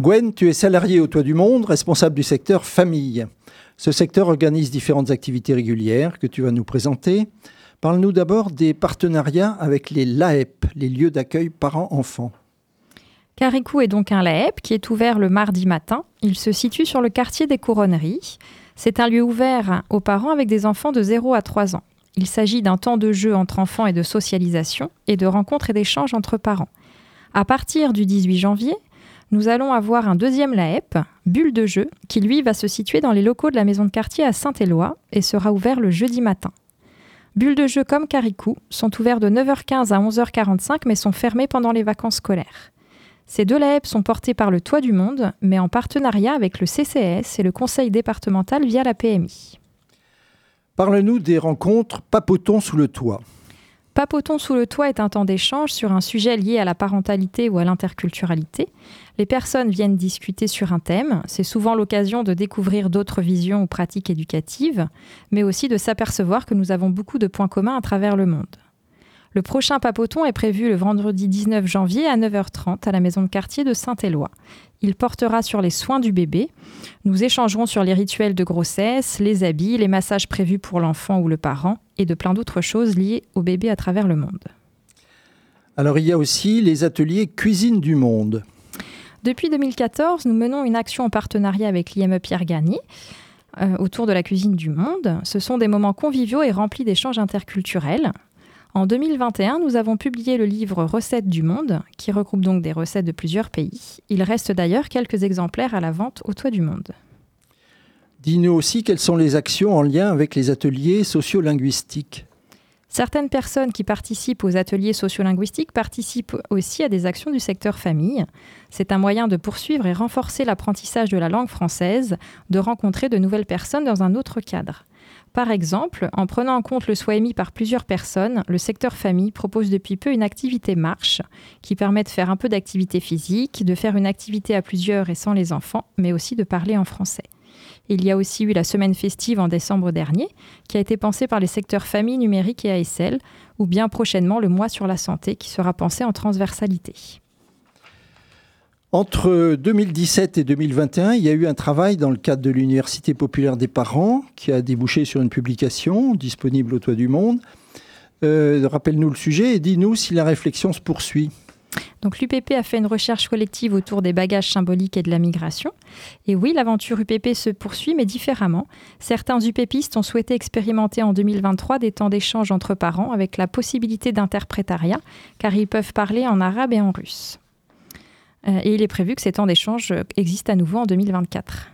Gwen, tu es salariée au Toit du Monde, responsable du secteur famille. Ce secteur organise différentes activités régulières que tu vas nous présenter. Parle-nous d'abord des partenariats avec les LAEP, les lieux d'accueil parents-enfants. Caricou est donc un LAEP qui est ouvert le mardi matin. Il se situe sur le quartier des Couronneries. C'est un lieu ouvert aux parents avec des enfants de 0 à 3 ans. Il s'agit d'un temps de jeu entre enfants et de socialisation et de rencontres et d'échanges entre parents. À partir du 18 janvier, nous allons avoir un deuxième LAEP, Bulle de jeu, qui lui va se situer dans les locaux de la maison de quartier à Saint-Éloi et sera ouvert le jeudi matin. Bulle de jeu comme Caricou sont ouverts de 9h15 à 11h45 mais sont fermés pendant les vacances scolaires. Ces deux LAEP sont portés par le Toit du Monde, mais en partenariat avec le CCS et le Conseil départemental via la PMI. Parle-nous des rencontres Papotons sous le toit. Papotons sous le toit est un temps d'échange sur un sujet lié à la parentalité ou à l'interculturalité. Les personnes viennent discuter sur un thème. C'est souvent l'occasion de découvrir d'autres visions ou pratiques éducatives, mais aussi de s'apercevoir que nous avons beaucoup de points communs à travers le monde. Le prochain papoton est prévu le vendredi 19 janvier à 9h30 à la maison de quartier de Saint-Éloi. Il portera sur les soins du bébé. Nous échangerons sur les rituels de grossesse, les habits, les massages prévus pour l'enfant ou le parent et de plein d'autres choses liées au bébé à travers le monde. Alors il y a aussi les ateliers Cuisine du Monde. Depuis 2014, nous menons une action en partenariat avec l'IME Pierre Gagny euh, autour de la cuisine du monde. Ce sont des moments conviviaux et remplis d'échanges interculturels. En 2021, nous avons publié le livre Recettes du monde, qui regroupe donc des recettes de plusieurs pays. Il reste d'ailleurs quelques exemplaires à la vente au toit du monde. Dis-nous aussi quelles sont les actions en lien avec les ateliers sociolinguistiques. Certaines personnes qui participent aux ateliers sociolinguistiques participent aussi à des actions du secteur famille. C'est un moyen de poursuivre et renforcer l'apprentissage de la langue française, de rencontrer de nouvelles personnes dans un autre cadre. Par exemple, en prenant en compte le soin émis par plusieurs personnes, le secteur famille propose depuis peu une activité marche qui permet de faire un peu d'activité physique, de faire une activité à plusieurs et sans les enfants, mais aussi de parler en français. Il y a aussi eu la semaine festive en décembre dernier, qui a été pensée par les secteurs famille, numérique et ASL, ou bien prochainement le mois sur la santé, qui sera pensé en transversalité. Entre 2017 et 2021, il y a eu un travail dans le cadre de l'Université populaire des parents qui a débouché sur une publication disponible au Toit du Monde. Euh, rappelle-nous le sujet et dis-nous si la réflexion se poursuit. Donc l'UPP a fait une recherche collective autour des bagages symboliques et de la migration. Et oui, l'aventure UPP se poursuit, mais différemment. Certains UPPistes ont souhaité expérimenter en 2023 des temps d'échange entre parents avec la possibilité d'interprétariat, car ils peuvent parler en arabe et en russe. Euh, et il est prévu que ces temps d'échange existent à nouveau en 2024.